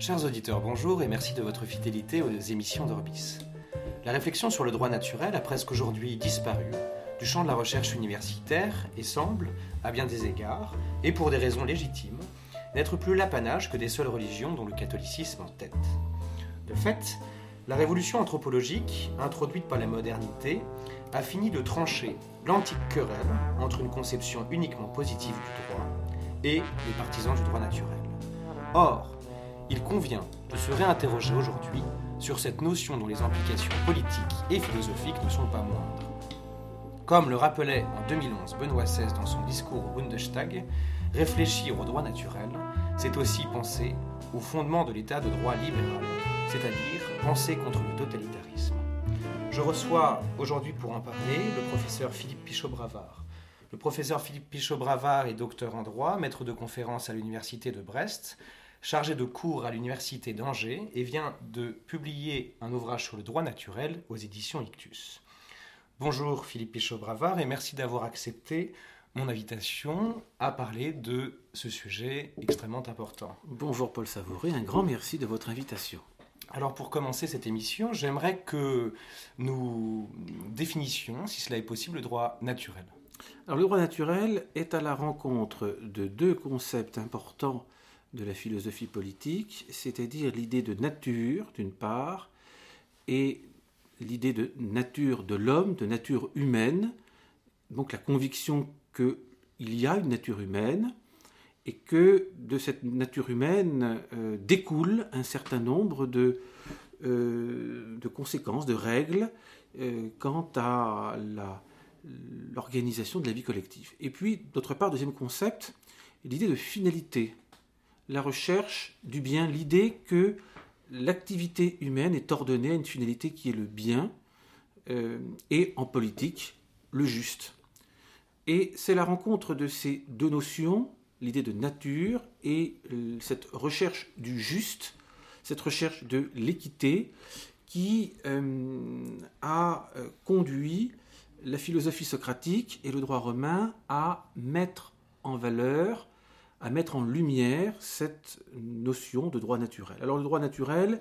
Chers auditeurs, bonjour et merci de votre fidélité aux émissions d'Orbis. La réflexion sur le droit naturel a presque aujourd'hui disparu du champ de la recherche universitaire et semble, à bien des égards, et pour des raisons légitimes, n'être plus l'apanage que des seules religions dont le catholicisme en tête. De fait, la révolution anthropologique, introduite par la modernité, a fini de trancher l'antique querelle entre une conception uniquement positive du droit et les partisans du droit naturel. Or, il convient de se réinterroger aujourd'hui sur cette notion dont les implications politiques et philosophiques ne sont pas moindres. Comme le rappelait en 2011 Benoît XVI dans son discours au Bundestag, réfléchir au droit naturel, c'est aussi penser au fondement de l'état de droit libéral, c'est-à-dire penser contre le totalitarisme. Je reçois aujourd'hui pour en parler le professeur Philippe Pichot-Bravard. Le professeur Philippe Pichot-Bravard est docteur en droit, maître de conférence à l'université de Brest, chargé de cours à l'université d'Angers et vient de publier un ouvrage sur le droit naturel aux éditions Ictus. Bonjour Philippe Pichot-Bravard et merci d'avoir accepté mon invitation à parler de ce sujet extrêmement important. Bonjour Paul Savouré, un grand merci de votre invitation. Alors pour commencer cette émission, j'aimerais que nous définissions, si cela est possible, le droit naturel. Alors le droit naturel est à la rencontre de deux concepts importants de la philosophie politique, c'est-à-dire l'idée de nature, d'une part, et l'idée de nature de l'homme, de nature humaine, donc la conviction qu'il y a une nature humaine, et que de cette nature humaine euh, découle un certain nombre de, euh, conséquences, de règles euh, quant à l'organisation de la vie collective. Et puis, d'autre part, deuxième concept, l'idée de finalité, la recherche du bien, l'idée que l'activité humaine est ordonnée à une finalité qui est le bien, euh, et en politique, le juste. Et c'est la rencontre de ces deux notions, l'idée de nature et euh, cette recherche du juste, cette recherche de l'équité, qui euh, a conduit la philosophie socratique et le droit romain à mettre en valeur à mettre en lumière cette notion de droit naturel. Alors le droit naturel,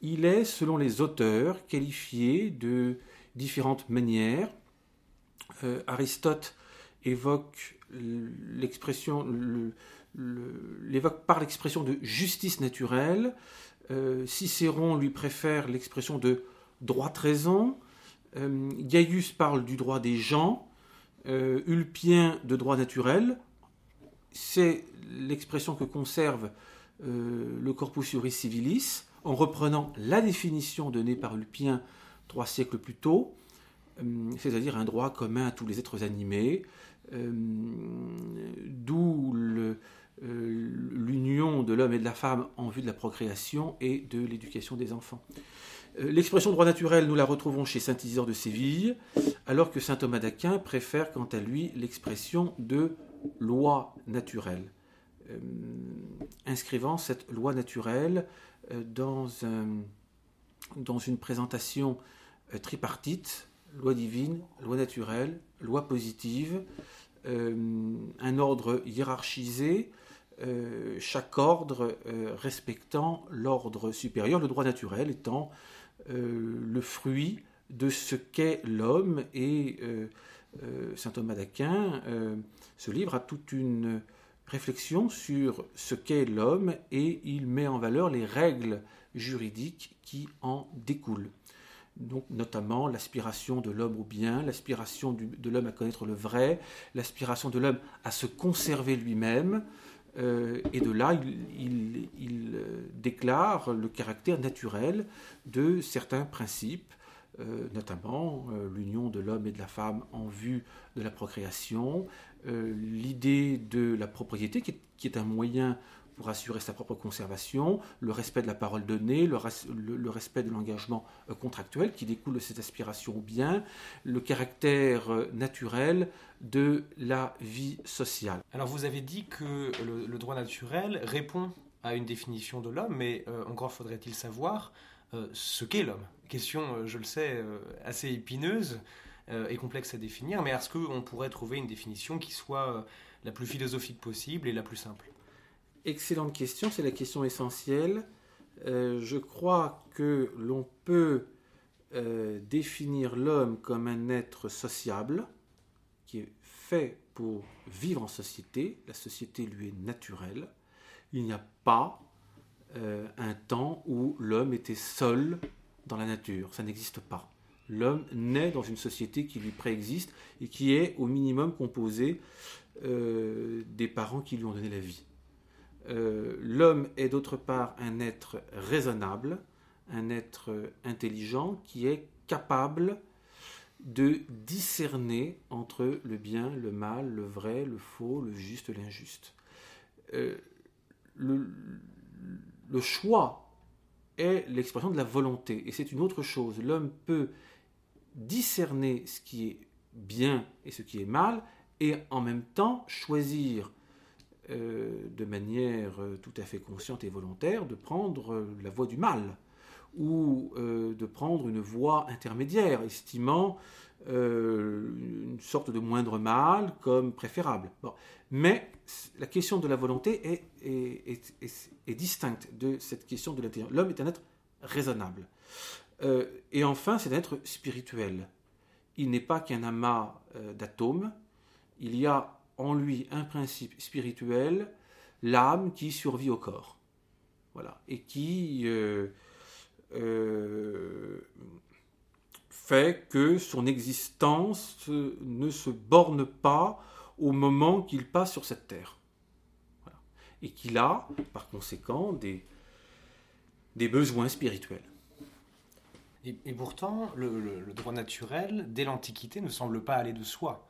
il est, selon les auteurs, qualifié de différentes manières. Euh, Aristote évoque l'expression, l'évoque par l'expression de justice naturelle. Euh, Cicéron lui préfère l'expression de droit raison. Euh, Gaius parle du droit des gens. Ulpien de droit naturel c'est l'expression que conserve euh, le Corpus Juris Civilis en reprenant la définition donnée par Ulpien trois siècles plus tôt, euh, c'est-à-dire un droit commun à tous les êtres animés, euh, d'où l'union de l'homme et de la femme en vue de la procréation et de l'éducation des enfants. L'expression droit naturel, nous la retrouvons chez Saint Isidore de Séville, alors que Saint Thomas d'Aquin préfère quant à lui l'expression de loi naturelle, euh, inscrivant cette loi naturelle euh, dans, dans une présentation euh, tripartite, loi divine, loi naturelle, loi positive, un ordre hiérarchisé, chaque ordre respectant l'ordre supérieur, le droit naturel étant le fruit de ce qu'est l'homme et saint Thomas d'Aquin euh, se livre à toute une réflexion sur ce qu'est l'homme et il met en valeur les règles juridiques qui en découlent. Donc, notamment l'aspiration de l'homme au bien, l'aspiration de l'homme à connaître le vrai, l'aspiration de l'homme à se conserver lui-même, euh, et de là, il, déclare le caractère naturel de certains principes notamment l'union de l'homme et de la femme en vue de la procréation, l'idée de la propriété qui est un moyen pour assurer sa propre conservation, le respect de la parole donnée, le, respect de l'engagement euh, contractuel qui découle de cette aspiration au bien, le caractère euh, naturel de la vie sociale. Alors vous avez dit que le, droit naturel répond à une définition de l'homme, mais euh, encore faudrait-il savoir ce qu'est l'homme. Question, je le sais, assez épineuse et complexe à définir, mais est-ce qu'on pourrait trouver une définition qui soit la plus philosophique possible et la plus simple? Excellente question, c'est la question essentielle. Euh, je crois que l'on peut euh, définir l'homme comme un être sociable, qui est fait pour vivre en société. La société lui est naturelle. Il n'y a pas euh, un temps où l'homme était seul dans la nature. Ça n'existe pas. L'homme naît dans une société qui lui préexiste et qui est au minimum composée des parents qui lui ont donné la vie. Euh, l'homme est d'autre part un être raisonnable, un être intelligent qui est capable de discerner entre le bien, le mal, le vrai, le faux, le juste, l'injuste. Euh, le, choix est l'expression de la volonté, et c'est une autre chose. L'homme peut discerner ce qui est bien et ce qui est mal, et en même temps choisir euh, de manière euh, tout à fait consciente et volontaire, de prendre euh, la voie du mal, ou de prendre une voie intermédiaire, estimant une sorte de moindre mal comme préférable. Mais la question de la volonté est, distincte de cette question de l'intérieur. L'homme est un être raisonnable. et enfin, c'est un être spirituel. Il n'est pas qu'un amas d'atomes. Il y a en lui un principe spirituel, l'âme qui survit au corps. Voilà. Et qui euh, euh, fait que son existence ne se borne pas au moment qu'il passe sur cette terre. Et qu'il a, par conséquent, des, des besoins spirituels. Et, pourtant, le, droit naturel, dès l'Antiquité, ne semble pas aller de soi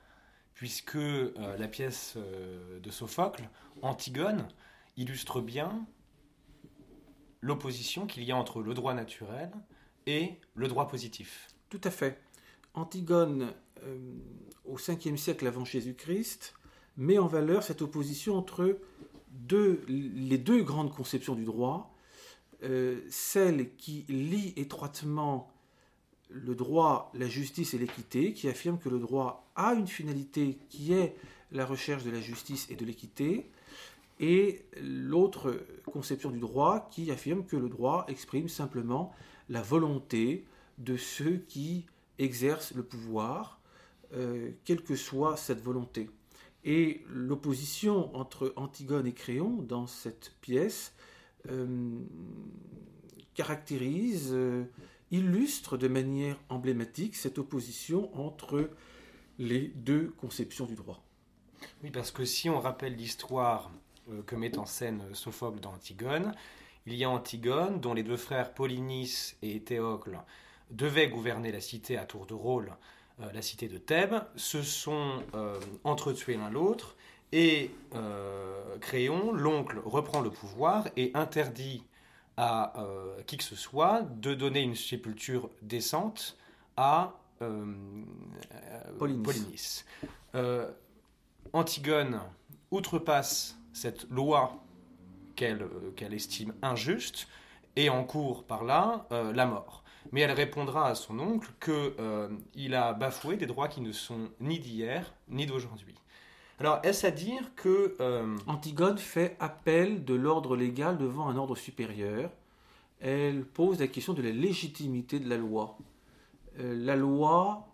puisque euh, la pièce euh, de Sophocle, Antigone, illustre bien l'opposition qu'il y a entre le droit naturel et le droit positif. Tout à fait. Antigone, au 5e siècle avant Jésus-Christ, met en valeur cette opposition entre les deux grandes conceptions du droit, celle qui lie étroitement le droit, la justice et l'équité, qui affirme que le droit a une finalité qui est la recherche de la justice et de l'équité, et l'autre conception du droit qui affirme que le droit exprime simplement la volonté de ceux qui exercent le pouvoir, euh, quelle que soit cette volonté. Et l'opposition entre Antigone et Créon dans cette pièce euh, caractérise euh, illustre de manière emblématique cette opposition entre les deux conceptions du droit. Oui, parce que si on rappelle l'histoire que met en scène Sophocle dans Antigone, il y a Antigone dont les deux frères Polynice et Théocle devaient gouverner la cité à tour de rôle, la cité de Thèbes, se sont euh, entretués l'un l'autre et Créon, l'oncle, reprend le pouvoir et interdit à euh, qui que ce soit de donner une sépulture décente à euh, Polynice. Euh, Antigone outrepasse cette loi qu'elle estime injuste et encourt par là la mort. Mais elle répondra à son oncle qu'il a bafoué des droits qui ne sont ni d'hier ni d'aujourd'hui. Alors, est-ce à dire que... Euh, Antigone fait appel de l'ordre légal devant un ordre supérieur. Elle pose la question de la légitimité de la loi. Euh, la loi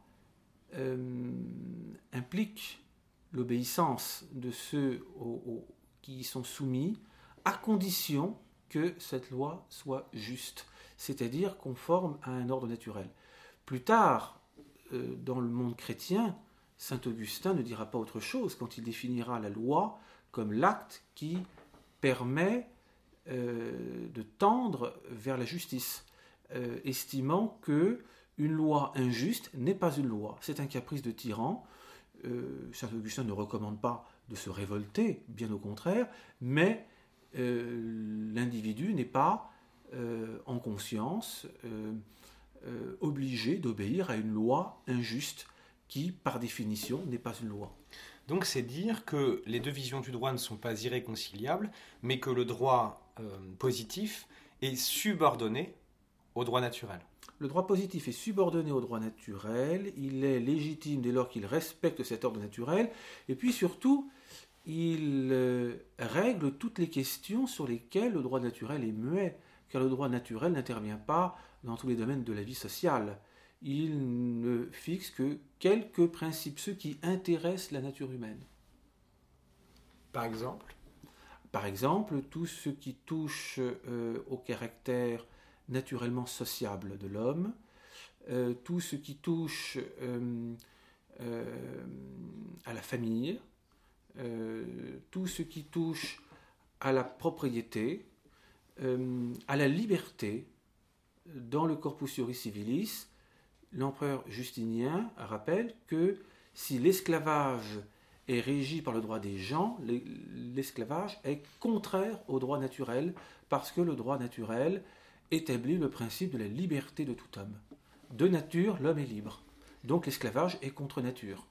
euh, implique l'obéissance de ceux qui y sont soumis, à condition que cette loi soit juste, c'est-à-dire conforme à un ordre naturel. Plus tard, dans le monde chrétien, Saint Augustin ne dira pas autre chose quand il définira la loi comme l'acte qui permet euh, de tendre vers la justice, euh, estimant que une loi injuste n'est pas une loi, c'est un caprice de tyran. Euh, Saint Augustin ne recommande pas de se révolter, bien au contraire, mais euh, l'individu n'est pas euh, en conscience obligé d'obéir à une loi injuste qui, par définition, n'est pas une loi. Donc c'est dire que les deux visions du droit ne sont pas irréconciliables, mais que le droit positif est subordonné au droit naturel. Le droit positif est subordonné au droit naturel, il est légitime dès lors qu'il respecte cet ordre naturel, et puis surtout, il euh, règle toutes les questions sur lesquelles le droit naturel est muet, car le droit naturel n'intervient pas dans tous les domaines de la vie sociale. Il ne fixe que quelques principes, ceux qui intéressent la nature humaine. Par exemple? Par exemple, tout ce qui touche euh, au caractère naturellement sociable de l'homme, euh, tout ce qui touche euh, euh, à la famille, tout ce qui touche à la propriété, à la liberté, dans le Corpus Iuris Civilis, l'empereur Justinien rappelle que si l'esclavage est régi par le droit des gens, l'esclavage est contraire au droit naturel, parce que le droit naturel établit le principe de la liberté de tout homme. De nature, l'homme est libre. Donc l'esclavage est contre nature.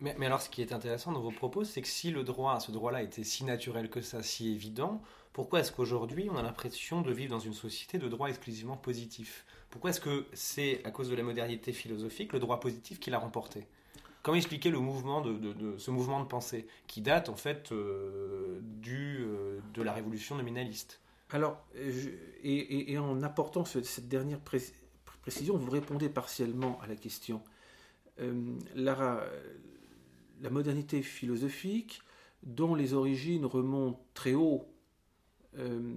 Mais, alors ce qui est intéressant dans vos propos, c'est que si le droit, ce droit-là était si naturel que ça, si évident, pourquoi est-ce qu'aujourd'hui on a l'impression de vivre dans une société de droit exclusivement positif? Pourquoi est-ce que c'est à cause de la modernité philosophique le droit positif qui l'a remporté? Comment expliquer le mouvement de, ce mouvement de pensée qui date en fait euh, du, euh, de la révolution nominaliste? Alors, et, en apportant cette dernière précision, vous répondez partiellement à la question. Euh, la, modernité philosophique, dont les origines remontent très haut euh,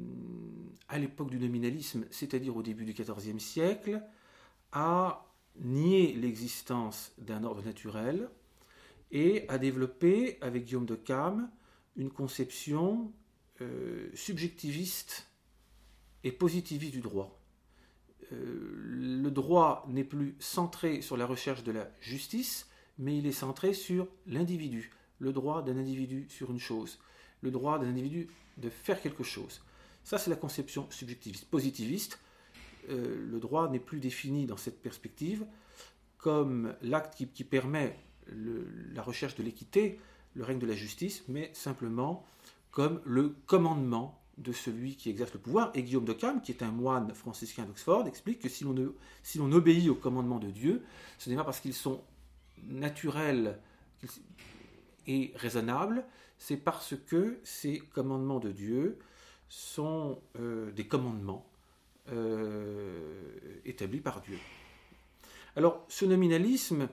à l'époque du nominalisme, c'est-à-dire au début du XIVe siècle, a nié l'existence d'un ordre naturel et a développé, avec Guillaume de Cam, une conception euh, subjectiviste et positiviste du droit. Euh, le droit n'est plus centré sur la recherche de la justice, mais il est centré sur l'individu, le droit d'un individu sur une chose, le droit d'un individu de faire quelque chose. Ça, c'est la conception subjectiviste. Positiviste, euh, le droit n'est plus défini dans cette perspective comme l'acte qui, permet la recherche de l'équité, le règne de la justice, mais simplement comme le commandement de celui qui exerce le pouvoir. Et Guillaume de Cam, qui est un moine franciscain d'Oxford, explique que si l'on, obéit au commandement de Dieu, ce n'est pas parce qu'ils sont naturels et raisonnables, c'est parce que ces commandements de Dieu sont euh, des commandements euh, établis par Dieu. Alors, ce nominalisme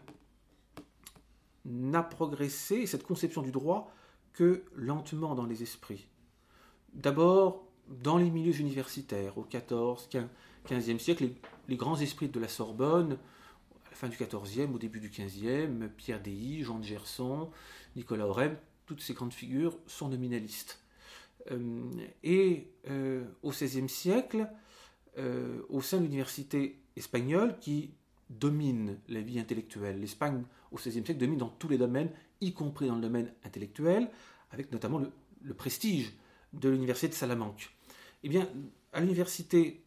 n'a progressé, cette conception du droit, que lentement dans les esprits. D'abord, dans les milieux universitaires, au XIV, XVe siècle, les, grands esprits de la Sorbonne, fin du XIVe, au début du XVe, Pierre Deilly, Jean de Gerson, Nicolas Aurem, toutes ces grandes figures sont nominalistes. Euh, et euh, au XVIe siècle, euh, au sein de l'université espagnole qui domine la vie intellectuelle, l'Espagne au XVIe siècle domine dans tous les domaines, y compris dans le domaine intellectuel, avec notamment le, prestige de l'université de Salamanque. Eh bien, à l'université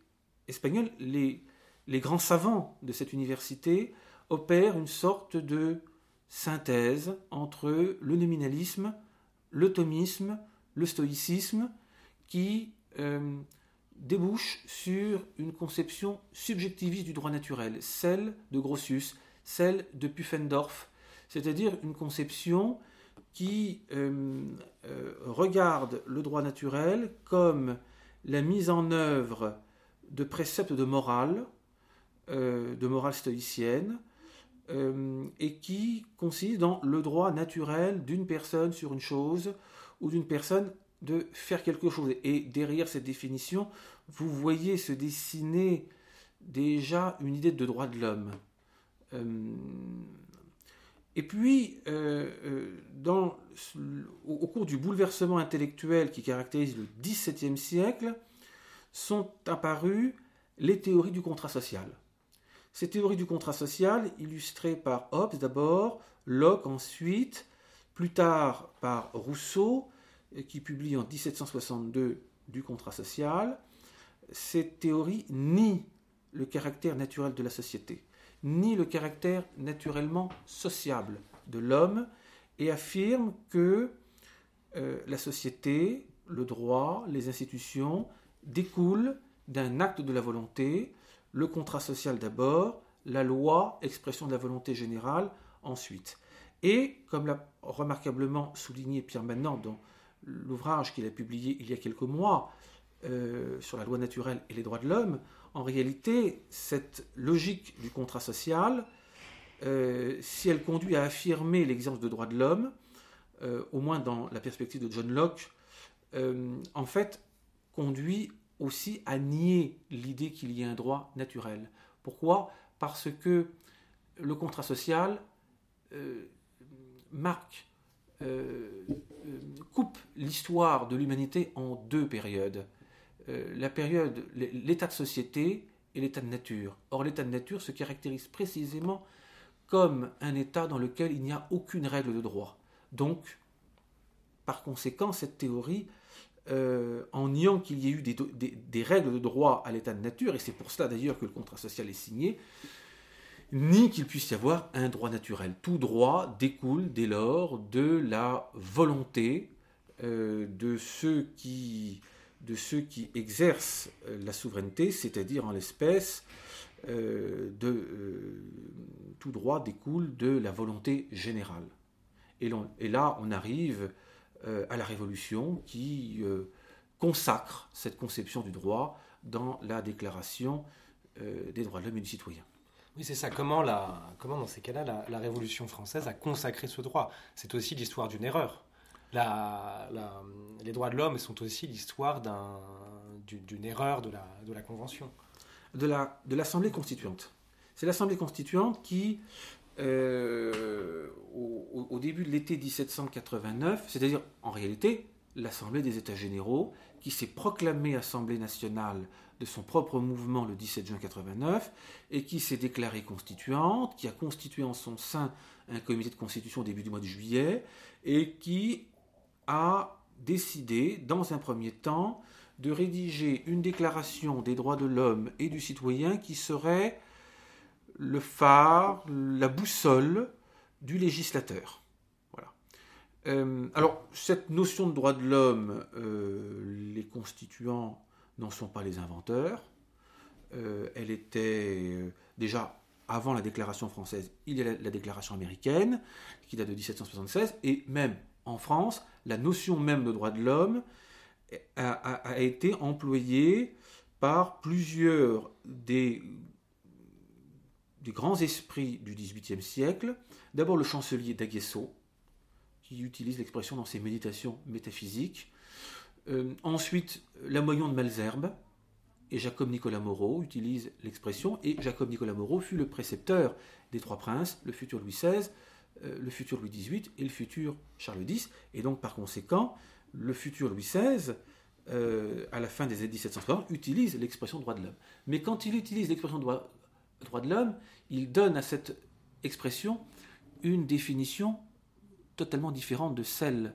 espagnole, les, les grands savants de cette université opèrent une sorte de synthèse entre le nominalisme, le thomisme, le stoïcisme, qui euh, débouche sur une conception subjectiviste du droit naturel, celle de Grotius, celle de Pufendorf, c'est-à-dire une conception qui euh, euh, regarde le droit naturel comme la mise en œuvre de préceptes de morale, euh, de morale stoïcienne, et qui consiste dans le droit naturel d'une personne sur une chose ou d'une personne de faire quelque chose. Et derrière cette définition, vous voyez se dessiner déjà une idée de droit de l'homme. Et puis, euh, euh, dans, au, cours du bouleversement intellectuel qui caractérise le XVIIe siècle, sont apparues les théories du contrat social. Ces théories du contrat social, illustrées par Hobbes d'abord, Locke ensuite, plus tard par Rousseau, qui publie en 1762 du contrat social, ces théories nient le caractère naturel de la société, nient le caractère naturellement sociable de l'homme et affirment que euh, la société, le droit, les institutions découlent d'un acte de la volonté, le contrat social d'abord, la loi, expression de la volonté générale ensuite. Et, comme l'a remarquablement souligné Pierre Manant dans l'ouvrage qu'il a publié il y a quelques mois euh, sur la loi naturelle et les droits de l'homme, en réalité, cette logique du contrat social, euh, si elle conduit à affirmer l'existence de droits de l'homme, euh, au moins dans la perspective de John Locke, en fait, conduit aussi à nier l'idée qu'il y ait un droit naturel. Pourquoi? Parce que le contrat social marque euh, euh, coupe l'histoire de l'humanité en deux périodes. Euh, la période, l'état de société et l'état de nature. Or, l'état de nature se caractérise précisément comme un état dans lequel il n'y a aucune règle de droit. Donc, par conséquent, cette théorie, en niant qu'il y ait eu des, règles de droit à l'état de nature, et c'est pour cela d'ailleurs que le contrat social est signé, ni qu'il puisse y avoir un droit naturel. Tout droit découle dès lors de la volonté euh, de, ceux qui, exercent euh, la souveraineté, c'est-à-dire en l'espèce, euh, tout droit découle de la volonté générale. Et là, on arrive à la Révolution qui consacre cette conception du droit dans la Déclaration des droits de l'homme et du citoyen. Oui, c'est ça. Comment, la, comment dans ces cas-là, la, Révolution française a consacré ce droit? C'est aussi l'histoire d'une erreur. La, les droits de l'homme sont aussi l'histoire d'une erreur de la, de la Convention. De l'Assemblée constituante. C'est l'Assemblée constituante qui, euh, au, au, début de l'été 1789, c'est-à-dire en réalité l'Assemblée des États généraux, qui s'est proclamée Assemblée nationale de son propre mouvement le 17 juin 89 et qui s'est déclarée constituante, qui a constitué en son sein un comité de constitution au début du mois de juillet et qui a décidé, dans un premier temps, de rédiger une déclaration des droits de l'homme et du citoyen qui serait le phare, la boussole du législateur. Voilà. Euh, alors, cette notion de droits de l'homme, euh, les constituants n'en sont pas les inventeurs. Euh, elle était déjà avant la déclaration française, il y a la, déclaration américaine qui date de 1776, et même en France, la notion même de droit de l'homme a, été employée par plusieurs des, des grands esprits du XVIIIe siècle. D'abord le chancelier d'Aguesseau, qui utilise l'expression dans ses méditations métaphysiques. Euh, ensuite, la moyon de Malzerbe et Jacob Nicolas Moreau utilisent l'expression, et Jacob Nicolas Moreau fut le précepteur des trois princes, le futur Louis XVI, euh, le futur Louis XVIII et le futur Charles X, et donc par conséquent, le futur Louis XVI, euh, à la fin des années 1760, utilise l'expression droit de l'homme. Mais quand il utilise l'expression droit, droit de l'homme, il donne à cette expression une définition totalement différente de celle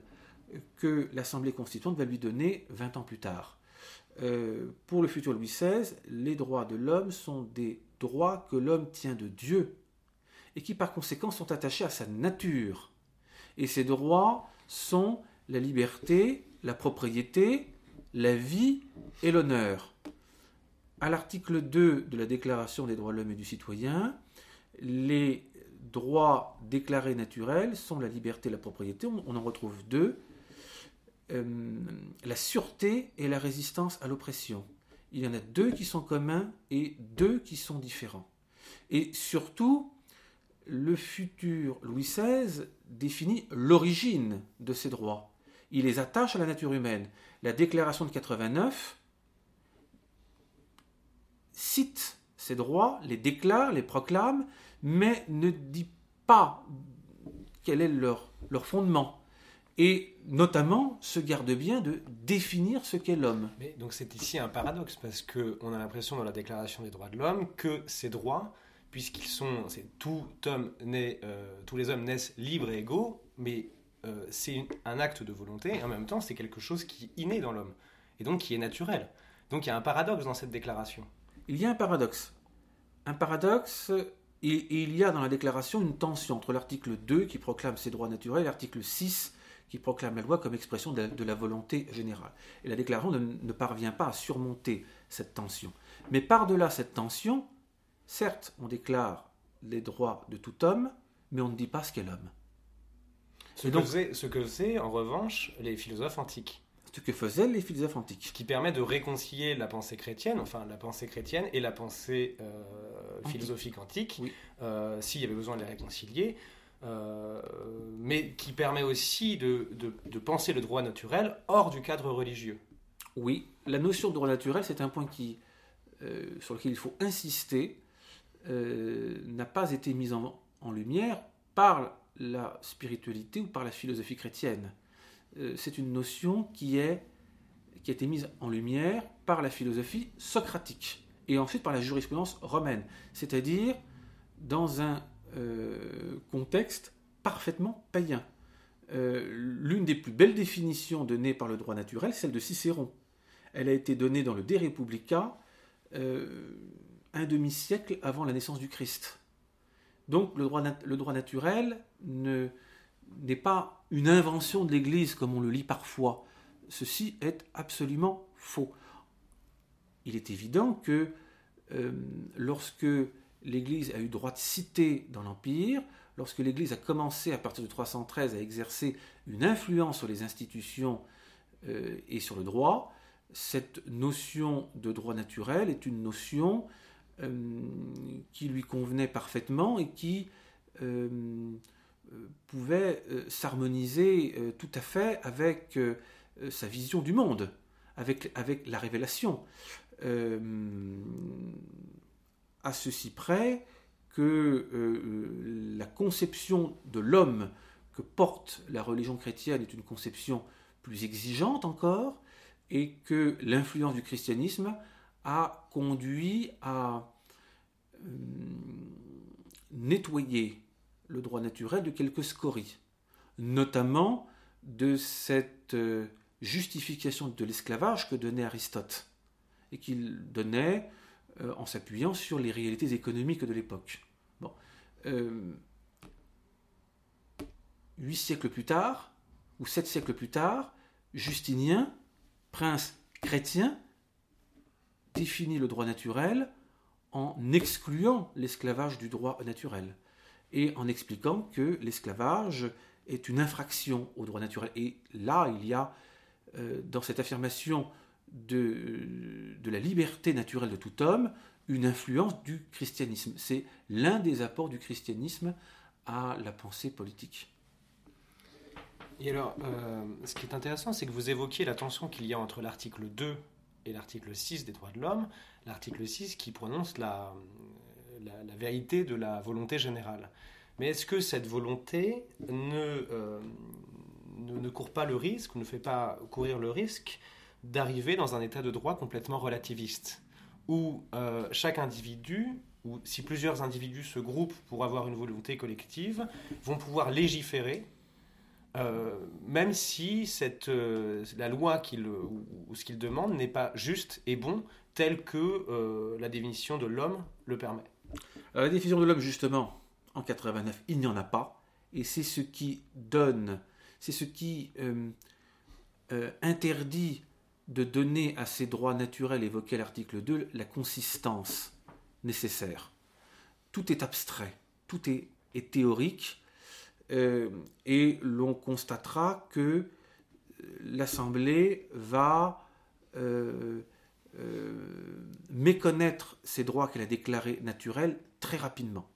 que l'Assemblée constituante va lui donner 20 ans plus tard. Euh, pour le futur Louis XVI, les droits de l'homme sont des droits que l'homme tient de Dieu et qui par conséquent sont attachés à sa nature. Et ces droits sont la liberté, la propriété, la vie et l'honneur. À l'article 2 de la Déclaration des droits de l'homme et du citoyen, les droits déclarés naturels sont la liberté et la propriété. On en retrouve deux. Euh, la sûreté et la résistance à l'oppression. Il y en a deux qui sont communs et deux qui sont différents. Et surtout, le futur Louis XVI définit l'origine de ces droits. Il les attache à la nature humaine. La déclaration de 89 cite ces droits, les déclare, les proclame, mais ne dit pas quel est leur, fondement et notamment se garde bien de définir ce qu'est l'homme. Mais donc c'est ici un paradoxe parce que on a l'impression dans la Déclaration des droits de l'homme que ces droits puisqu'ils sont, c'est tout naît, tous les hommes naissent libres et égaux, mais c'est un acte de volonté, et en même temps, c'est quelque chose qui est inné dans l'homme, et donc qui est naturel. Donc il y a un paradoxe dans cette déclaration. Il y a un paradoxe. Un paradoxe, et, il y a dans la déclaration une tension entre l'article 2 qui proclame ses droits naturels et l'article 6 qui proclame la loi comme expression de, la volonté générale. Et la déclaration ne, parvient pas à surmonter cette tension. Mais par-delà cette tension, certes, on déclare les droits de tout homme, mais on ne dit pas ce qu'est l'homme. Ce, donc, ce que c'est, en revanche, les philosophes antiques ce que faisaient les philosophes antiques. Ce qui permet de réconcilier la pensée chrétienne, enfin la pensée chrétienne et la pensée euh, philosophique antique, euh, s'il y avait besoin de les réconcilier, euh, mais qui permet aussi de, de, penser le droit naturel hors du cadre religieux. Oui, la notion de droit naturel, c'est un point qui, sur lequel il faut insister, n'a pas été mis en, en lumière par la spiritualité ou par la philosophie chrétienne. Euh, c'est une notion qui, est, a été mise en lumière par la philosophie socratique et ensuite par la jurisprudence romaine, c'est-à-dire dans un euh, contexte parfaitement païen. Euh, l'une des plus belles définitions données par le droit naturel, celle de Cicéron. Elle a été donnée dans le De Republica un demi-siècle avant la naissance du Christ. Donc le droit naturel ne, n'est pas une invention de l'Église comme on le lit parfois. Ceci est absolument faux. Il est évident que euh, lorsque l'Église a eu droit de cité dans l'Empire, lorsque l'Église a commencé à partir de 313 à exercer une influence sur les institutions euh, et sur le droit, cette notion de droit naturel est une notion euh, qui lui convenait parfaitement et qui pouvait euh, s'harmoniser euh, tout à fait avec sa vision du monde, avec, avec la révélation. à ceci près que la conception de l'homme que porte la religion chrétienne est une conception plus exigeante encore, et que l'influence du christianisme a conduit à nettoyer le droit naturel de quelques scories, notamment de cette euh, justification de l'esclavage que donnait Aristote, et qu'il donnait euh, en s'appuyant sur les réalités économiques de l'époque. Euh, huit siècles plus tard, ou sept siècles plus tard, Justinien, prince chrétien, définit le droit naturel en excluant l'esclavage du droit naturel et en expliquant que l'esclavage est une infraction au droit naturel. Et là, il y a, euh, dans cette affirmation de, la liberté naturelle de tout homme, une influence du christianisme. C'est l'un des apports du christianisme à la pensée politique. Et alors, euh, ce qui est intéressant, c'est que vous évoquiez la tension qu'il y a entre l'article 2 et l'article 6 des droits de l'homme. L'article 6 qui prononce la, la, vérité de la volonté générale. Mais est-ce que cette volonté euh, ne, ne, court pas le risque, ne fait pas courir le risque d'arriver dans un état de droit complètement relativiste, où euh, chaque individu, ou si plusieurs individus se groupent pour avoir une volonté collective, vont pouvoir légiférer euh, même si cette, la loi ou, ce qu'il demande n'est pas juste et bon tel que la définition de l'homme le permet. Euh, la définition de l'homme, justement, en 89, il n'y en a pas. Et c'est ce qui donne, c'est ce qui euh, euh, interdit de donner à ces droits naturels évoqués à l'article 2 la consistance nécessaire. Tout est abstrait, tout est, théorique, et l'on constatera que l'Assemblée va méconnaître ces droits qu'elle a déclarés naturels très rapidement.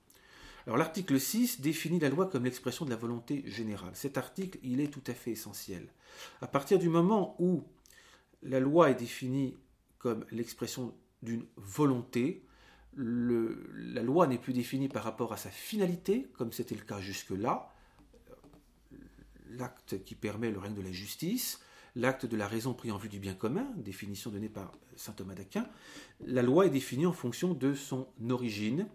Alors l'article 6 définit la loi comme l'expression de la volonté générale. Cet article, il est tout à fait essentiel. À partir du moment où la loi est définie comme l'expression d'une volonté, la loi n'est plus définie par rapport à sa finalité, comme c'était le cas jusque-là, l'acte qui permet le règne de la justice, l'acte de la raison pris en vue du bien commun, définition donnée par saint Thomas d'Aquin, la loi est définie en fonction de son origine,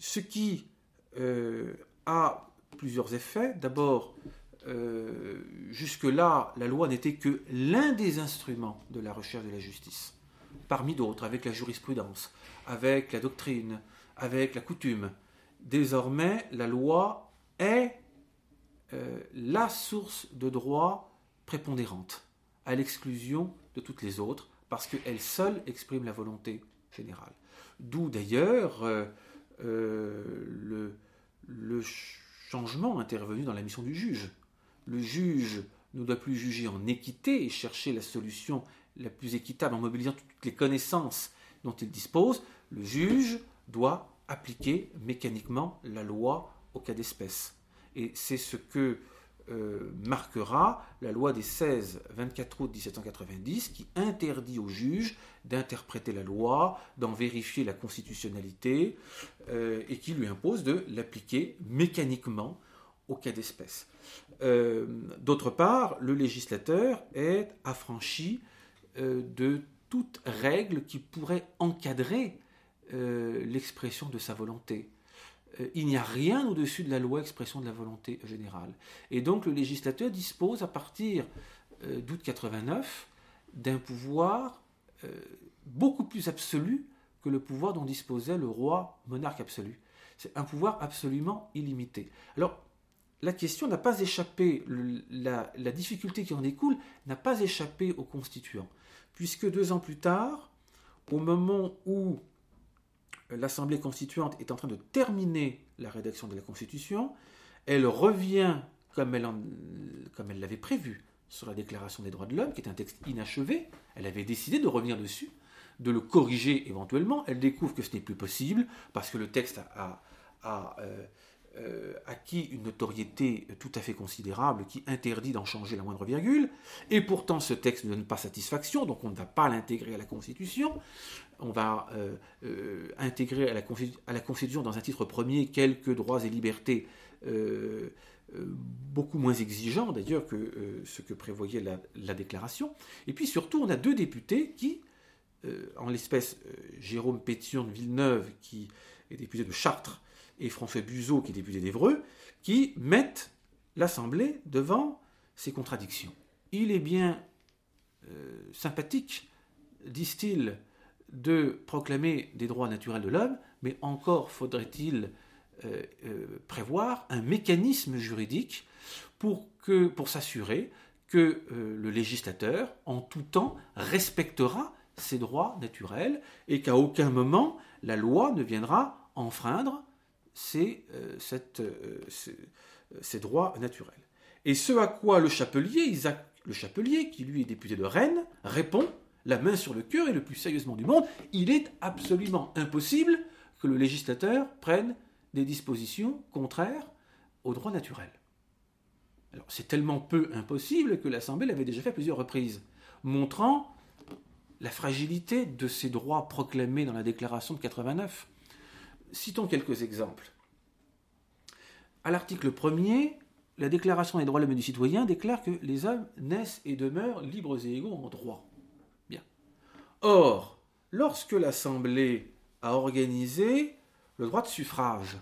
Ce qui a plusieurs effets. D'abord, jusque-là, la loi n'était que l'un des instruments de la recherche de la justice, parmi d'autres, avec la jurisprudence, avec la doctrine, avec la coutume. Désormais, la loi est la source de droit prépondérante, à l'exclusion de toutes les autres, parce qu'elle seule exprime la volonté générale. D'où d'ailleurs euh, euh, le, changement intervenu dans la mission du juge. Le juge ne doit plus juger en équité et chercher la solution la plus équitable en mobilisant toutes les connaissances dont il dispose. Le juge doit appliquer mécaniquement la loi au cas d'espèce. Et c'est ce que euh, marquera la loi des 16-24 août 1790 qui interdit aux juges d'interpréter la loi, d'en vérifier la constitutionnalité euh, et qui lui impose de l'appliquer mécaniquement au cas d'espèce. Euh, d'autre part, le législateur est affranchi de toute règle qui pourrait encadrer l'expression de sa volonté. Euh, il n'y a rien au-dessus de la loi expression de la volonté générale. Et donc le législateur dispose à partir euh, d'août 89 d'un pouvoir euh, beaucoup plus absolu que le pouvoir dont disposait le roi monarque absolu. C'est un pouvoir absolument illimité. Alors, la question n'a pas échappé, la, la, difficulté qui en découle n'a pas échappé aux constituants, puisque deux ans plus tard, au moment où l'Assemblée constituante est en train de terminer la rédaction de la Constitution, elle revient, comme elle, l'avait prévu, sur la Déclaration des droits de l'homme, qui est un texte inachevé. Elle avait décidé de revenir dessus, de le corriger éventuellement. Elle découvre que ce n'est plus possible, parce que le texte a, euh, euh, acquis une notoriété tout à fait considérable qui interdit d'en changer la moindre virgule, et pourtant ce texte ne donne pas satisfaction, donc on ne va pas l'intégrer à la Constitution, on va euh, euh, intégrer à la, Constitution dans un titre premier quelques droits et libertés beaucoup moins exigeants d'ailleurs que ce que prévoyait la, la, déclaration, et puis surtout on a deux députés qui, en l'espèce Jérôme Pétion de Villeneuve, qui est député de Chartres, et François Buzot, qui est député d'Evreux, qui mettent l'Assemblée devant ces contradictions. Il est bien euh, sympathique, disent-ils, de proclamer des droits naturels de l'homme, mais encore faudrait-il euh, euh, prévoir un mécanisme juridique pour, pour s'assurer que le législateur, en tout temps, respectera ces droits naturels et qu'à aucun moment la loi ne viendra enfreindre c'est euh, euh, ces droits naturels. Et ce à quoi le chapelier, Isaac le chapelier, qui lui est député de Rennes, répond, la main sur le cœur et le plus sérieusement du monde, il est absolument impossible que le législateur prenne des dispositions contraires aux droits naturels. C'est tellement peu impossible que l'Assemblée l'avait déjà fait à plusieurs reprises, montrant la fragilité de ces droits proclamés dans la déclaration de 89. Citons quelques exemples. À l'article 1er, la Déclaration des droits de l'homme du citoyen déclare que les hommes naissent et demeurent libres et égaux en droit. Bien. Or, lorsque l'Assemblée a organisé le droit de suffrage,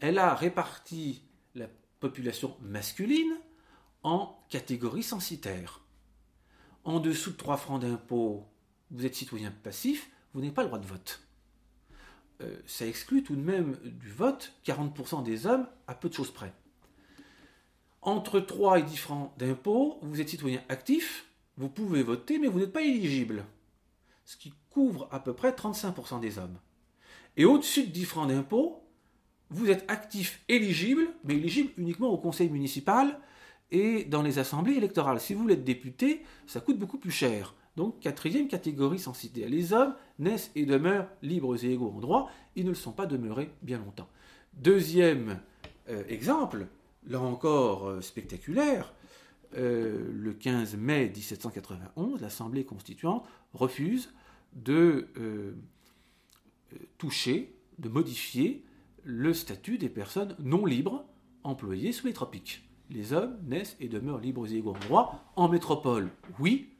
elle a réparti la population masculine en catégories censitaires. En dessous de 3 francs d'impôt, vous êtes citoyen passif, vous n'avez pas le droit de vote. Euh, ça exclut tout de même du vote 40% des hommes à peu de choses près. Entre 3 et 10 francs d'impôt, vous êtes citoyen actif, vous pouvez voter, mais vous n'êtes pas éligible. Ce qui couvre à peu près 35% des hommes. Et au-dessus de 10 francs d'impôt, vous êtes actif éligible, mais éligible uniquement au conseil municipal et dans les assemblées électorales. Si vous voulez être député, ça coûte beaucoup plus cher. Donc, quatrième catégorie sans citer. Les hommes naissent et demeurent libres et égaux en droit. Ils ne le sont pas demeurés bien longtemps. Deuxième euh, exemple, là encore euh, spectaculaire, euh, le 15 mai 1791, l'Assemblée constituante refuse de toucher, de modifier le statut des personnes non libres employées sous les tropiques. Les hommes naissent et demeurent libres et égaux en droit. En métropole, oui,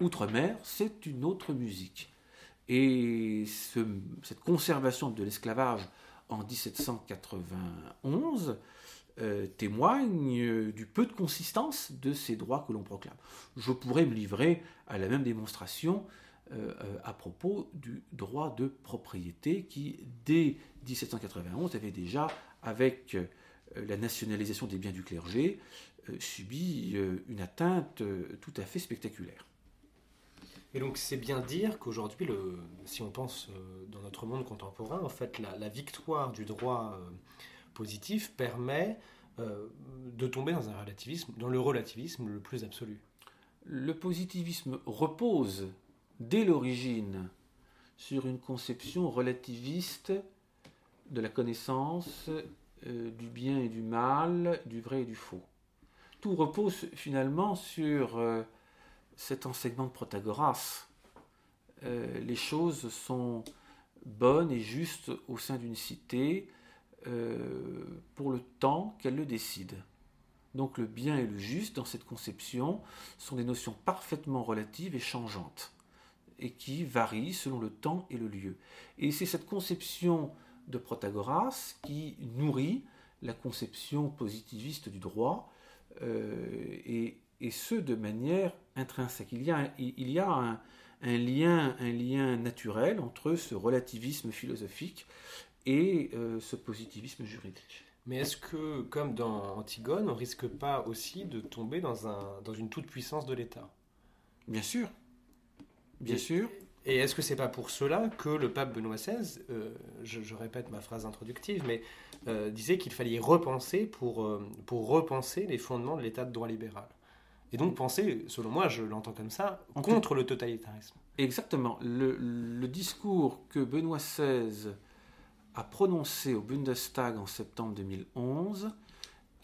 Outre-mer, c'est une autre musique. Et cette conservation de l'esclavage en 1791 euh, témoigne du peu de consistance de ces droits que l'on proclame. Je pourrais me livrer à la même démonstration euh, à propos du droit de propriété qui, dès 1791, avait déjà, avec la nationalisation des biens du clergé, subi une atteinte tout à fait spectaculaire. Et donc c'est bien dire qu'aujourd'hui, si on pense euh, dans notre monde contemporain, en fait, la, victoire du droit euh, positif permet euh, de tomber dans un relativisme, dans le relativisme le plus absolu. Le positivisme repose dès l'origine sur une conception relativiste de la connaissance du bien et du mal, du vrai et du faux. Tout repose finalement sur cet enseignement de Protagoras. Euh, les choses sont bonnes et justes au sein d'une cité euh, pour le temps qu'elle le décide. Donc le bien et le juste, dans cette conception, sont des notions parfaitement relatives et changeantes, et qui varient selon le temps et le lieu. Et c'est cette conception de Protagoras qui nourrit la conception positiviste du droit, euh, et et ce de manière intrinsèque. Il y a, il y a un, lien, un lien naturel entre ce relativisme philosophique et euh, ce positivisme juridique. Mais est-ce que, comme dans Antigone, on risque pas aussi de tomber dans, un, dans une toute-puissance de l'État? Bien sûr. Bien sûr. Et est-ce que c'est pas pour cela que le pape Benoît XVI, euh, je, répète ma phrase introductive, mais euh, disait qu'il fallait repenser pour, pour repenser les fondements de l'État de droit libéral? Et donc penser, selon moi, je l'entends comme ça, contre le totalitarisme. Exactement. Le, discours que Benoît XVI a prononcé au Bundestag en septembre 2011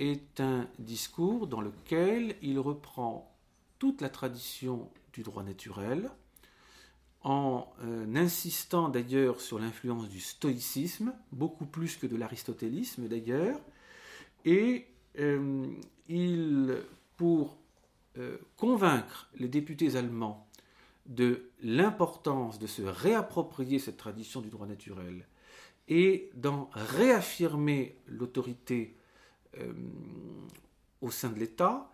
est un discours dans lequel il reprend toute la tradition du droit naturel, en euh, insistant d'ailleurs sur l'influence du stoïcisme, beaucoup plus que de l'aristotélisme d'ailleurs, et euh, il, pour euh, convaincre les députés allemands de l'importance de se réapproprier cette tradition du droit naturel et d'en réaffirmer l'autorité euh, au sein de l'État,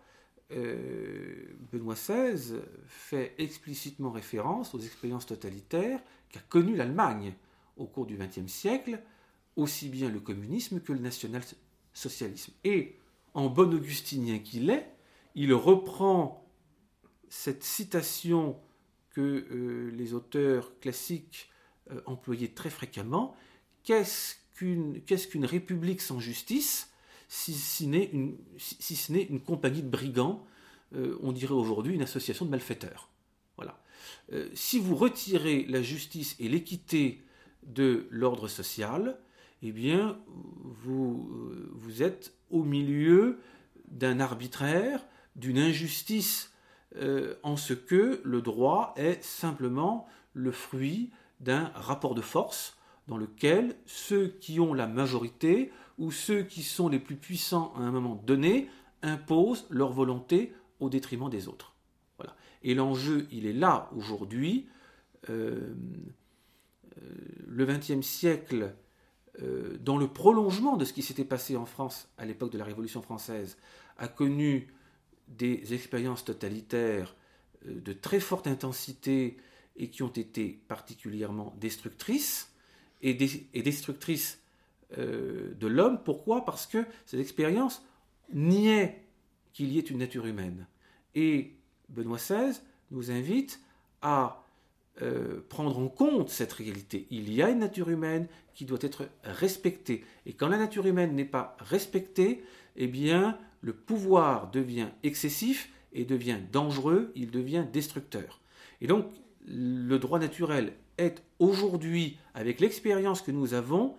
euh, Benoît XVI fait explicitement référence aux expériences totalitaires qu'a connues l'Allemagne au cours du XXe siècle, aussi bien le communisme que le national-socialisme. Et, en bon augustinien qu'il est, il reprend cette citation que euh, les auteurs classiques euh, employaient très fréquemment. Qu'est-ce qu'une république sans justice si, ce n'est une, compagnie de brigands euh, On dirait aujourd'hui une association de malfaiteurs. Voilà. si vous retirez la justice et l'équité de l'ordre social, eh bien, vous, vous êtes au milieu d'un arbitraire, d'une injustice euh, en ce que le droit est simplement le fruit d'un rapport de force dans lequel ceux qui ont la majorité ou ceux qui sont les plus puissants à un moment donné imposent leur volonté au détriment des autres. Voilà. Et l'enjeu, il est là aujourd'hui. Euh, euh, le XXe siècle, dans le prolongement de ce qui s'était passé en France à l'époque de la Révolution française, a connu des expériences totalitaires euh, de très forte intensité et qui ont été particulièrement destructrices, et, destructrices euh, de l'homme. Pourquoi? Parce que ces expériences niaient qu'il y ait une nature humaine. Et Benoît XVI nous invite à euh, prendre en compte cette réalité. Il y a une nature humaine qui doit être respectée. Et quand la nature humaine n'est pas respectée, eh bien, le pouvoir devient excessif et devient dangereux, il devient destructeur. Et donc, le droit naturel est aujourd'hui, avec l'expérience que nous avons,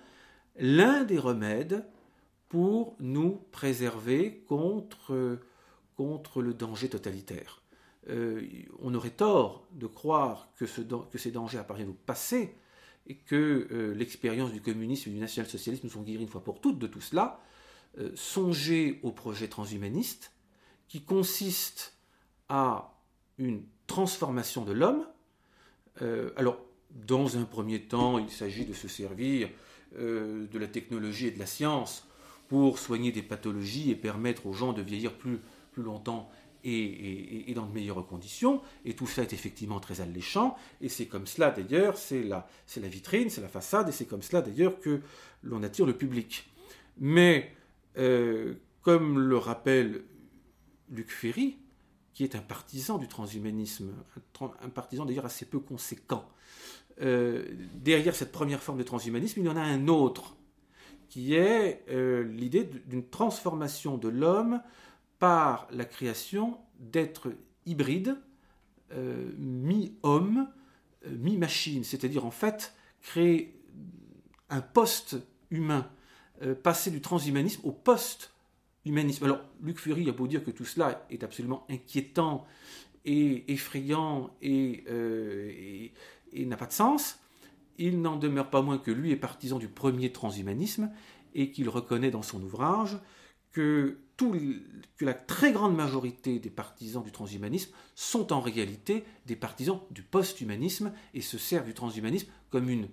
l'un des remèdes pour nous préserver contre, le danger totalitaire. Euh, on aurait tort de croire que, ce, que ces dangers appartiennent au passé et que euh, l'expérience du communisme et du national-socialisme nous ont guéris une fois pour toutes de tout cela. Euh, songer au projet transhumaniste qui consiste à une transformation de l'homme. Euh, alors, dans un premier temps, il s'agit de se servir de la technologie et de la science pour soigner des pathologies et permettre aux gens de vieillir plus, plus longtemps et, dans de meilleures conditions. Et tout ça est effectivement très alléchant. Et c'est comme cela d'ailleurs, c'est la, la vitrine, c'est la façade, et c'est comme cela d'ailleurs que l'on attire le public. Mais, euh, comme le rappelle Luc Ferry, qui est un partisan du transhumanisme, un, partisan d'ailleurs assez peu conséquent, euh, derrière cette première forme de transhumanisme, il y en a un autre, qui est euh, l'idée d'une transformation de l'homme par la création d'êtres hybrides, mi-homme, mi-machine, c'est-à-dire en fait créer un post-humain, euh, passer du transhumanisme au post-humanisme. Alors, Luc Ferry a beau dire que tout cela est absolument inquiétant et effrayant et, et n'a pas de sens, il n'en demeure pas moins que lui est partisan du premier transhumanisme et qu'il reconnaît dans son ouvrage que, que la très grande majorité des partisans du transhumanisme sont en réalité des partisans du post-humanisme et se servent du transhumanisme comme une,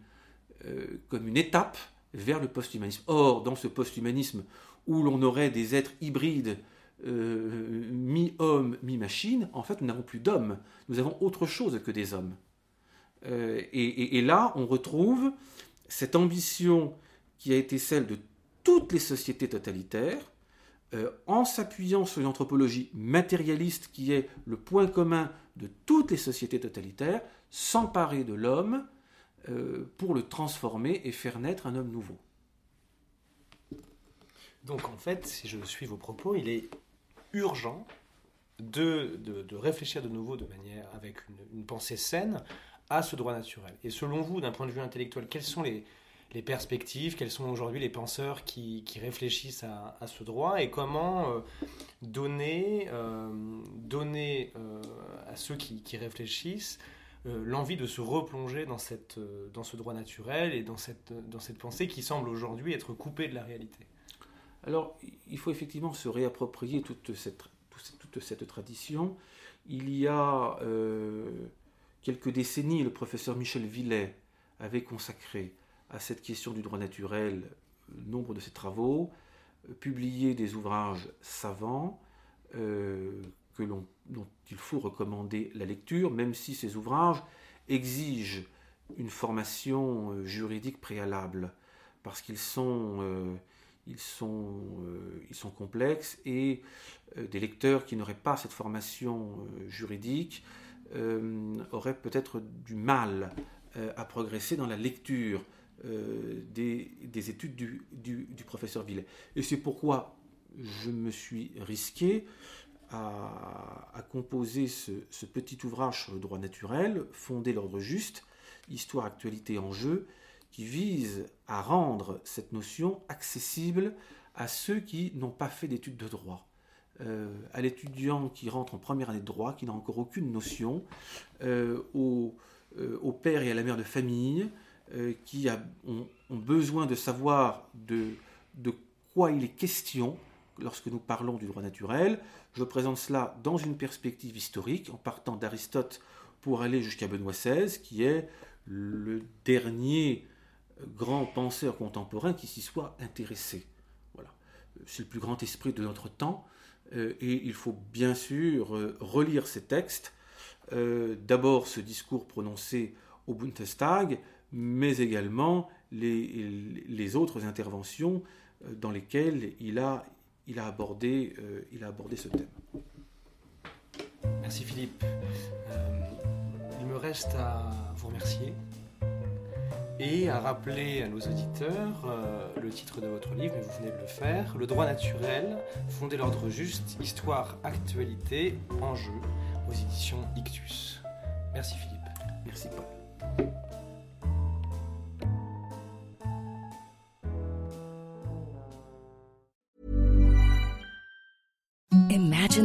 euh, comme une étape vers le post-humanisme. Or, dans ce post-humanisme où l'on aurait des êtres hybrides euh, mi-homme, mi-machine, en fait, nous n'avons plus d'hommes, nous avons autre chose que des hommes. Euh, et, là, on retrouve cette ambition qui a été celle de toutes les sociétés totalitaires, euh, en s'appuyant sur une anthropologie matérialiste qui est le point commun de toutes les sociétés totalitaires, s'emparer de l'homme euh, pour le transformer et faire naître un homme nouveau. Donc en fait, si je suis vos propos, il est urgent de, réfléchir de nouveau de manière avec une pensée saine à ce droit naturel. Et selon vous, d'un point de vue intellectuel, quels sont les, perspectives, quels sont aujourd'hui les penseurs qui, réfléchissent à, ce droit et comment donner, euh, donner euh, à ceux qui, réfléchissent l'envie de se replonger dans, cette, dans ce droit naturel et dans cette, dans cette pensée qui semble aujourd'hui être coupée de la réalité. Alors, il faut effectivement se réapproprier toute cette, toute cette tradition. Il y a quelques décennies, le professeur Michel Villet avait consacré à cette question du droit naturel nombre de ses travaux, euh, publié des ouvrages savants euh, dont il faut recommander la lecture, même si ces ouvrages exigent une formation euh, juridique préalable, parce qu'ils sont, ils sont complexes et des lecteurs qui n'auraient pas cette formation juridique auraient peut-être du mal à progresser dans la lecture euh, des, études du, professeur Villet. Et c'est pourquoi je me suis risqué à, composer ce, petit ouvrage sur le droit naturel, Fonder l'ordre juste, histoire, actualité, enjeu, qui vise à rendre cette notion accessible à ceux qui n'ont pas fait d'études de droit. Euh, à l'étudiant qui rentre en première année de droit, qui n'a encore aucune notion, euh, au, au, père et à la mère de famille, euh, qui ont, besoin de savoir de, quoi il est question lorsque nous parlons du droit naturel. Je présente cela dans une perspective historique, en partant d'Aristote pour aller jusqu'à Benoît XVI, qui est le dernier grand penseur contemporain qui s'y soit intéressé. Voilà. C'est le plus grand esprit de notre temps, euh, et il faut bien sûr euh, relire ces textes. D'abord ce discours prononcé au Bundestag, mais également les, autres interventions euh, dans lesquelles il a, il a, abordé, euh, il a abordé ce thème. Merci Philippe. Euh, il me reste à vous remercier et à rappeler à nos auditeurs le titre de votre livre, mais vous venez de le faire, Le droit naturel, fonder l'ordre juste, histoire, actualité, enjeu, aux éditions Ictus. Merci Philippe. Merci Paul.